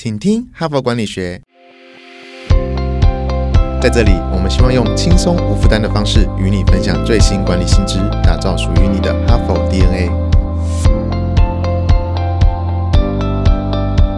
请听哈佛管理学。在这里，我们希望用轻松无负担的方式与你分享最新管理新知，打造属于你的哈佛 DNA。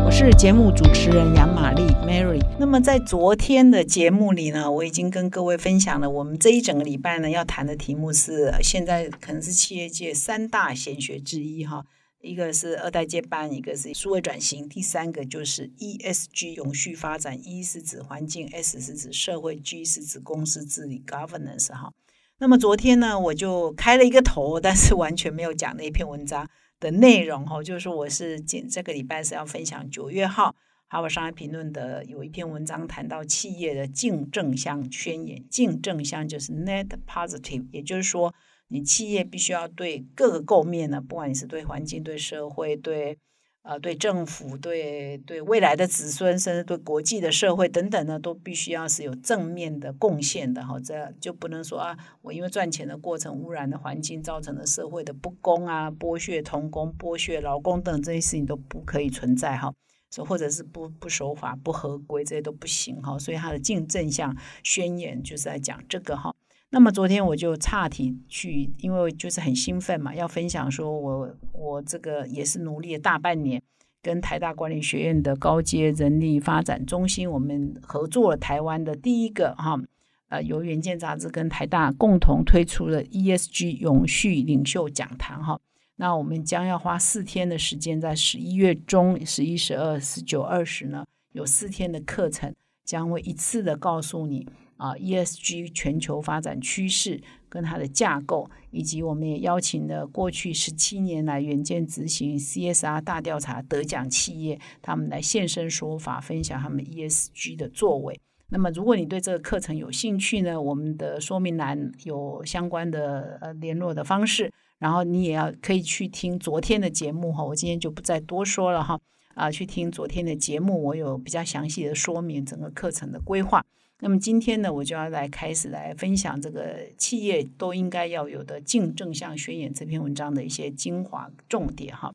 我是节目主持人杨玛丽 Mary。那么在昨天的节目里呢，我已经跟各位分享了，我们这一整个礼拜呢要谈的题目是现在可能是企业界三大显学之一哈。一个是二代接班，一个是数位转型，第三个就是 ESG 永续发展。E 是指环境，S 是指社会，G 是指公司治理 （governance） 哈。那么昨天呢，我就开了一个头，但是完全没有讲那篇文章的内容哈。就是说，我是今这个礼拜是要分享九月号《哈佛商业评论》的有一篇文章，谈到企业的净正向宣言。净正向就是 net positive，也就是说。你企业必须要对各个构面呢，不管你是对环境、对社会、对呃对政府、对对未来的子孙，甚至对国际的社会等等呢，都必须要是有正面的贡献的哈。这就不能说啊，我因为赚钱的过程污染的环境，造成了社会的不公啊，剥削童工、剥削劳工等这些事情都不可以存在哈。说或者是不不守法、不合规这些都不行哈。所以他的竞正向宣言就是在讲这个哈。那么昨天我就岔题去，因为就是很兴奋嘛，要分享说我我这个也是努力了大半年，跟台大管理学院的高阶人力发展中心，我们合作了台湾的第一个哈，呃，由远见杂志跟台大共同推出了 ESG 永续领袖讲坛哈。那我们将要花四天的时间，在十一月中十一、十二、十九、二十呢，有四天的课程，将会一次的告诉你。啊，ESG 全球发展趋势跟它的架构，以及我们也邀请了过去十七年来远见执行 CSR 大调查得奖企业，他们来现身说法，分享他们 ESG 的作为。那么，如果你对这个课程有兴趣呢，我们的说明栏有相关的呃联络的方式，然后你也要可以去听昨天的节目哈，我今天就不再多说了哈，啊，去听昨天的节目，我有比较详细的说明整个课程的规划。那么今天呢，我就要来开始来分享这个企业都应该要有的净正向宣言这篇文章的一些精华重点哈。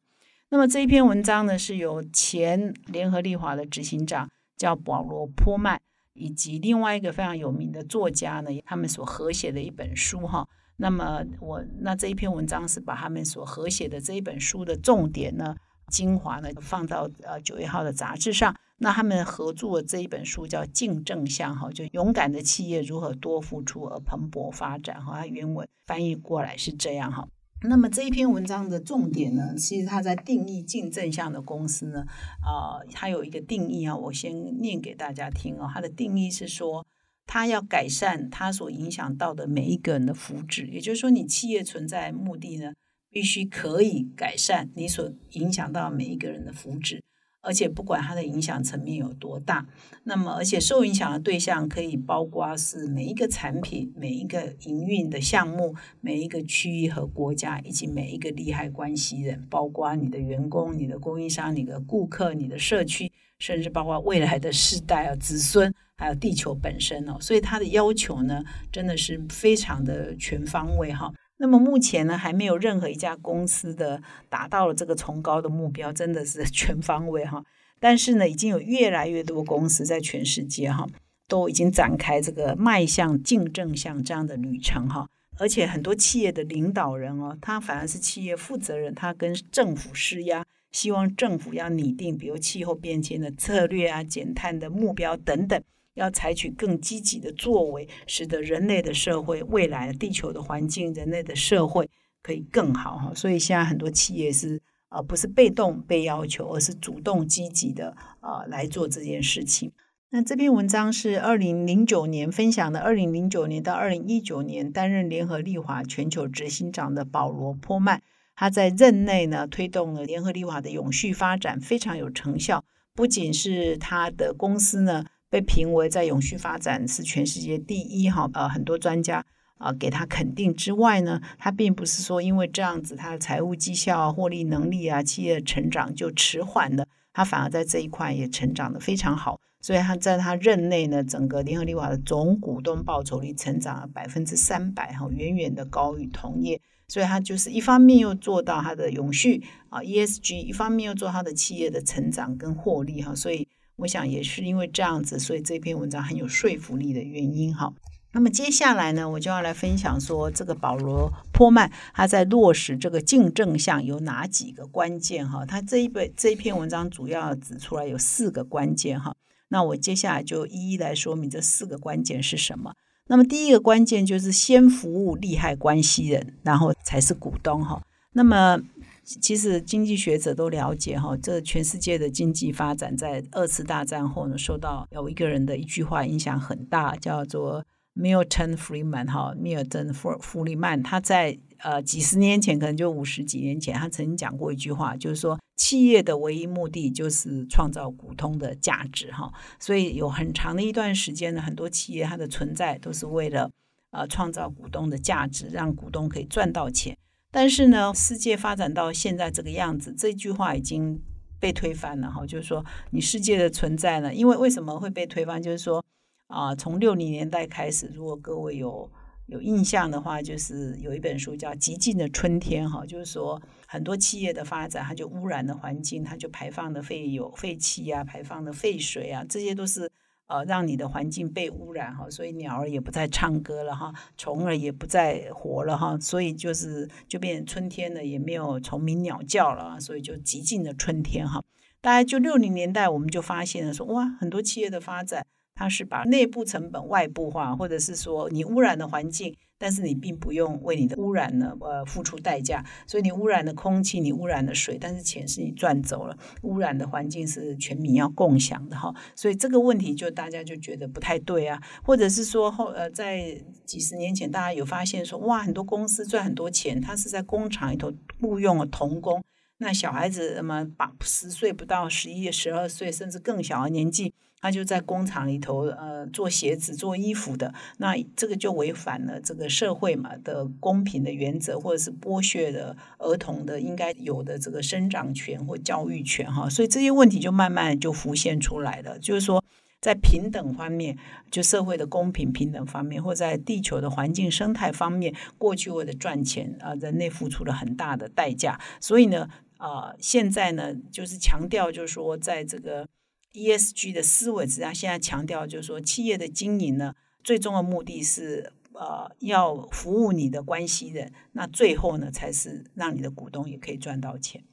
那么这一篇文章呢，是由前联合利华的执行长叫保罗坡曼，以及另外一个非常有名的作家呢，他们所合写的一本书哈。那么我那这一篇文章是把他们所合写的这一本书的重点呢，精华呢放到呃九月号的杂志上。那他们合作这一本书叫《竞正向》哈，就勇敢的企业如何多付出而蓬勃发展哈。它原文翻译过来是这样哈。那么这一篇文章的重点呢，其实它在定义竞正向的公司呢，啊，它有一个定义啊，我先念给大家听哦。它的定义是说，它要改善它所影响到的每一个人的福祉，也就是说，你企业存在目的呢，必须可以改善你所影响到每一个人的福祉。而且不管它的影响层面有多大，那么而且受影响的对象可以包括是每一个产品、每一个营运的项目、每一个区域和国家，以及每一个利害关系人，包括你的员工、你的供应商、你的顾客、你的社区，甚至包括未来的世代啊、子孙，还有地球本身哦。所以它的要求呢，真的是非常的全方位哈。那么目前呢，还没有任何一家公司的达到了这个崇高的目标，真的是 全方位哈。但是呢，已经有越来越多公司在全世界哈，都已经展开这个迈向竞正向这样的旅程哈。而且很多企业的领导人哦，他反而是企业负责人，他跟政府施压，希望政府要拟定比如气候变迁的策略啊、减碳的目标等等。要采取更积极的作为，使得人类的社会未来地球的环境、人类的社会可以更好哈。所以现在很多企业是呃不是被动被要求，而是主动积极的呃来做这件事情。那这篇文章是二零零九年分享的，二零零九年到二零一九年担任联合利华全球执行长的保罗坡曼，他在任内呢推动了联合利华的永续发展，非常有成效。不仅是他的公司呢。被评为在永续发展是全世界第一哈，呃，很多专家啊给他肯定之外呢，他并不是说因为这样子他的财务绩效啊、获利能力啊、企业成长就迟缓了，他反而在这一块也成长的非常好。所以他在他任内呢，整个联合利华的总股东报酬率成长了百分之三百哈，远远的高于同业。所以他就是一方面又做到他的永续啊 ESG，一方面又做他的企业的成长跟获利哈，所以我想也是因为这样子，所以这篇文章很有说服力的原因哈。那么接下来呢，我就要来分享说，这个保罗·坡曼他在落实这个竞争项有哪几个关键哈？他这一本这一篇文章主要指出来有四个关键哈。那我接下来就一一来说明这四个关键是什么。那么第一个关键就是先服务利害关系人，然后才是股东哈。那么其实经济学者都了解哈，这全世界的经济发展在二次大战后呢，受到有一个人的一句话影响很大，叫做。Milton Friedman 哈，米尔顿弗弗里曼，他在呃几十年前，可能就五十几年前，他曾经讲过一句话，就是说企业的唯一目的就是创造股东的价值哈。所以有很长的一段时间呢，很多企业它的存在都是为了呃创造股东的价值，让股东可以赚到钱。但是呢，世界发展到现在这个样子，这句话已经被推翻了哈。就是说，你世界的存在呢，因为为什么会被推翻？就是说。啊，从六零年代开始，如果各位有有印象的话，就是有一本书叫《极尽的春天》哈，就是说很多企业的发展，它就污染的环境，它就排放的废油、废气啊，排放的废水啊，这些都是呃让你的环境被污染哈，所以鸟儿也不再唱歌了哈，虫儿也不再活了哈，所以就是就变春天了，也没有虫鸣鸟叫了，所以就极尽的春天哈。大概就六零年代，我们就发现了说，哇，很多企业的发展。它是把内部成本外部化，或者是说你污染的环境，但是你并不用为你的污染呢呃付出代价，所以你污染的空气，你污染的水，但是钱是你赚走了，污染的环境是全民要共享的哈，所以这个问题就大家就觉得不太对啊，或者是说后呃在几十年前大家有发现说哇很多公司赚很多钱，他是在工厂里头雇佣了童工，那小孩子那么把十岁不到十一十二岁甚至更小的年纪。他就在工厂里头，呃，做鞋子、做衣服的，那这个就违反了这个社会嘛的公平的原则，或者是剥削的儿童的应该有的这个生长权或教育权哈，所以这些问题就慢慢就浮现出来了。就是说，在平等方面，就社会的公平平等方面，或在地球的环境生态方面，过去为了赚钱啊，人类付出了很大的代价。所以呢，啊，现在呢，就是强调，就是说，在这个。ESG 的思维之下，现在强调就是说，企业的经营呢，最终的目的是呃要服务你的关系人，那最后呢，才是让你的股东也可以赚到钱。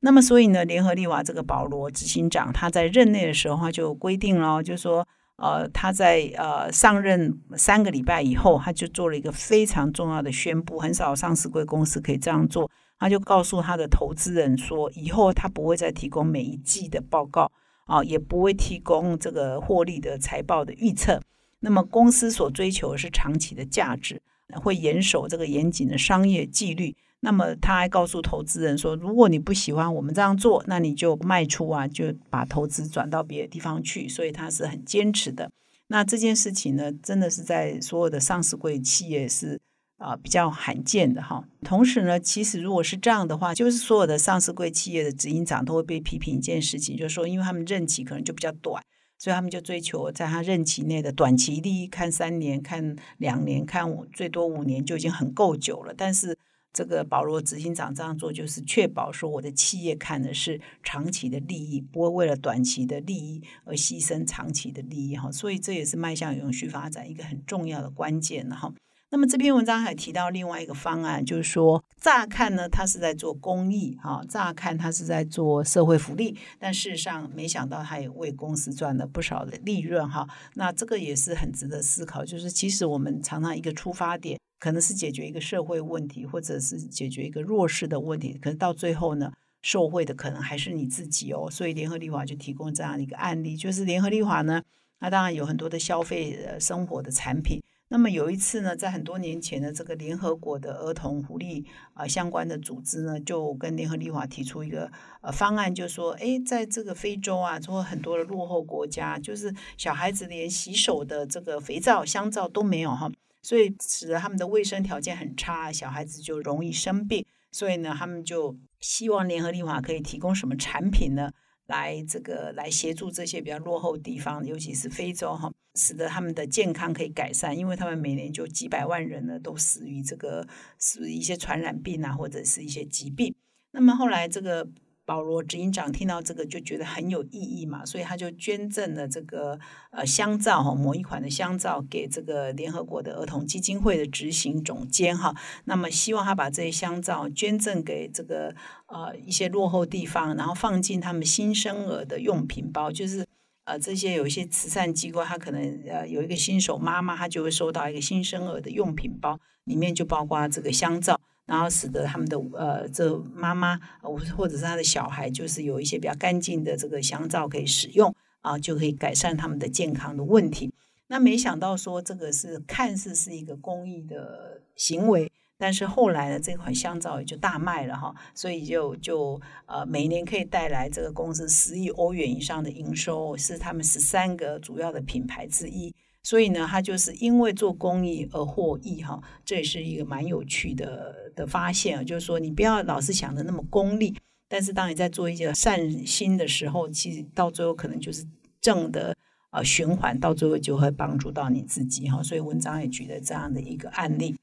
那么，所以呢，联合利华这个保罗执行长他在任内的时候，他就规定了，就是说，呃，他在呃上任三个礼拜以后，他就做了一个非常重要的宣布，很少上市贵公司可以这样做，他就告诉他的投资人说，以后他不会再提供每一季的报告。啊，也不会提供这个获利的财报的预测。那么公司所追求的是长期的价值，会严守这个严谨的商业纪律。那么他还告诉投资人说，如果你不喜欢我们这样做，那你就卖出啊，就把投资转到别的地方去。所以他是很坚持的。那这件事情呢，真的是在所有的上市柜企业是。啊，比较罕见的哈。同时呢，其实如果是这样的话，就是所有的上市贵企业的执行长都会被批评一件事情，就是说，因为他们任期可能就比较短，所以他们就追求在他任期内的短期利益，看三年、看两年、看五最多五年就已经很够久了。但是这个保罗执行长这样做，就是确保说我的企业看的是长期的利益，不会为了短期的利益而牺牲长期的利益哈。所以这也是迈向永续发展一个很重要的关键哈。那么这篇文章还提到另外一个方案，就是说，乍看呢，他是在做公益，哈，乍看他是在做社会福利，但事实上，没想到他也为公司赚了不少的利润，哈。那这个也是很值得思考，就是其实我们常常一个出发点可能是解决一个社会问题，或者是解决一个弱势的问题，可是到最后呢，受贿的可能还是你自己哦。所以联合利华就提供这样一个案例，就是联合利华呢，那当然有很多的消费呃生活的产品。那么有一次呢，在很多年前的这个联合国的儿童福利啊相关的组织呢，就跟联合利华提出一个呃方案，就说，哎，在这个非洲啊，或很多的落后国家，就是小孩子连洗手的这个肥皂、香皂都没有哈，所以使得他们的卫生条件很差，小孩子就容易生病。所以呢，他们就希望联合利华可以提供什么产品呢，来这个来协助这些比较落后地方，尤其是非洲哈。使得他们的健康可以改善，因为他们每年就几百万人呢都死于这个死于一些传染病啊，或者是一些疾病。那么后来这个。保罗执行长听到这个就觉得很有意义嘛，所以他就捐赠了这个呃香皂哈，某一款的香皂给这个联合国的儿童基金会的执行总监哈。那么希望他把这些香皂捐赠给这个呃一些落后地方，然后放进他们新生儿的用品包，就是呃这些有一些慈善机构，他可能呃有一个新手妈妈，她就会收到一个新生儿的用品包，里面就包括这个香皂。然后使得他们的呃，这妈妈或或者是他的小孩，就是有一些比较干净的这个香皂可以使用啊，就可以改善他们的健康的问题。那没想到说这个是看似是一个公益的行为，但是后来呢，这款香皂也就大卖了哈，所以就就呃每年可以带来这个公司十亿欧元以上的营收，是他们十三个主要的品牌之一。所以呢，他就是因为做公益而获益哈，这也是一个蛮有趣的的发现啊。就是说，你不要老是想的那么功利，但是当你在做一些善心的时候，其实到最后可能就是正的呃循环，到最后就会帮助到你自己哈。所以文章也举了这样的一个案例。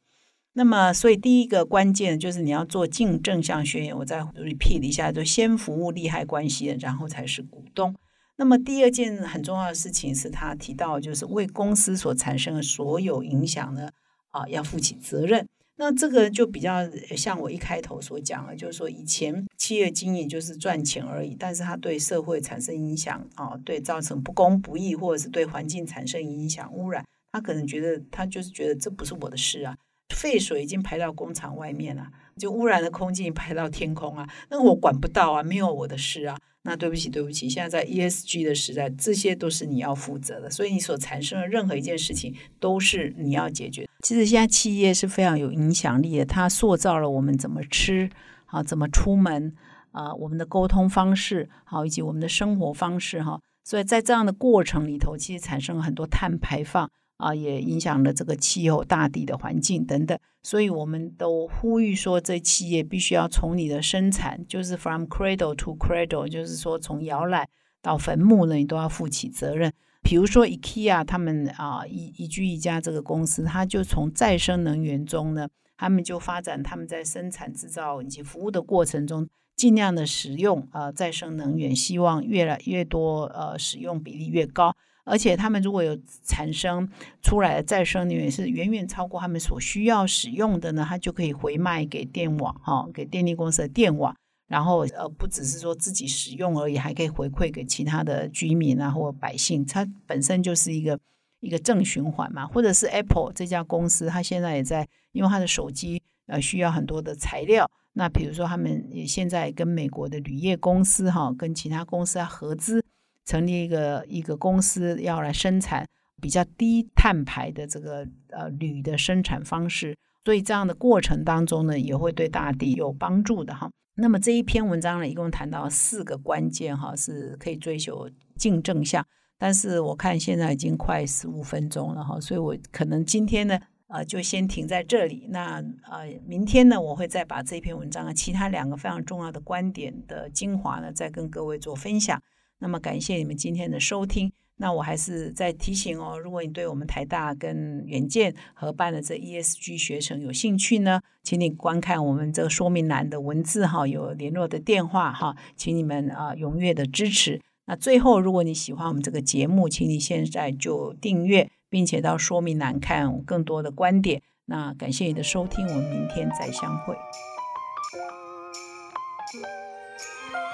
那么，所以第一个关键就是你要做净正向宣言，我再 repeat 一下，就先服务利害关系人，然后才是股东。那么第二件很重要的事情是他提到，就是为公司所产生的所有影响呢，啊，要负起责任。那这个就比较像我一开头所讲的，就是说以前企业经营就是赚钱而已，但是它对社会产生影响啊，对造成不公不义，或者是对环境产生影响污染，他可能觉得他就是觉得这不是我的事啊，废水已经排到工厂外面了，就污染的空气排到天空啊，那我管不到啊，没有我的事啊。那对不起，对不起，现在在 ESG 的时代，这些都是你要负责的，所以你所产生的任何一件事情都是你要解决。其实现在企业是非常有影响力的，它塑造了我们怎么吃，好怎么出门啊，我们的沟通方式，好以及我们的生活方式哈。所以在这样的过程里头，其实产生了很多碳排放。啊，也影响了这个气候、大地的环境等等，所以我们都呼吁说，这企业必须要从你的生产，就是 from cradle to cradle，就是说从摇篮到坟墓呢，你都要负起责任。比如说 IKEA 他们啊，一一居一家这个公司，它就从再生能源中呢，他们就发展他们在生产制造以及服务的过程中，尽量的使用呃再生能源，希望越来越多呃使用比例越高。而且他们如果有产生出来的再生能源是远远超过他们所需要使用的呢，它就可以回卖给电网哈，给电力公司的电网，然后呃不只是说自己使用而已，还可以回馈给其他的居民啊或百姓，它本身就是一个一个正循环嘛。或者是 Apple 这家公司，它现在也在，因为它的手机呃需要很多的材料，那比如说他们也现在跟美国的铝业公司哈，跟其他公司啊合资。成立一个一个公司，要来生产比较低碳排的这个呃铝的生产方式，所以这样的过程当中呢，也会对大地有帮助的哈。那么这一篇文章呢，一共谈到四个关键哈，是可以追求净正向。但是我看现在已经快十五分钟了哈，所以我可能今天呢，呃，就先停在这里。那呃，明天呢，我会再把这篇文章啊，其他两个非常重要的观点的精华呢，再跟各位做分享。那么感谢你们今天的收听。那我还是再提醒哦，如果你对我们台大跟远见合办的这 ESG 学程有兴趣呢，请你观看我们这个说明栏的文字哈，有联络的电话哈，请你们啊踊跃的支持。那最后，如果你喜欢我们这个节目，请你现在就订阅，并且到说明栏看更多的观点。那感谢你的收听，我们明天再相会。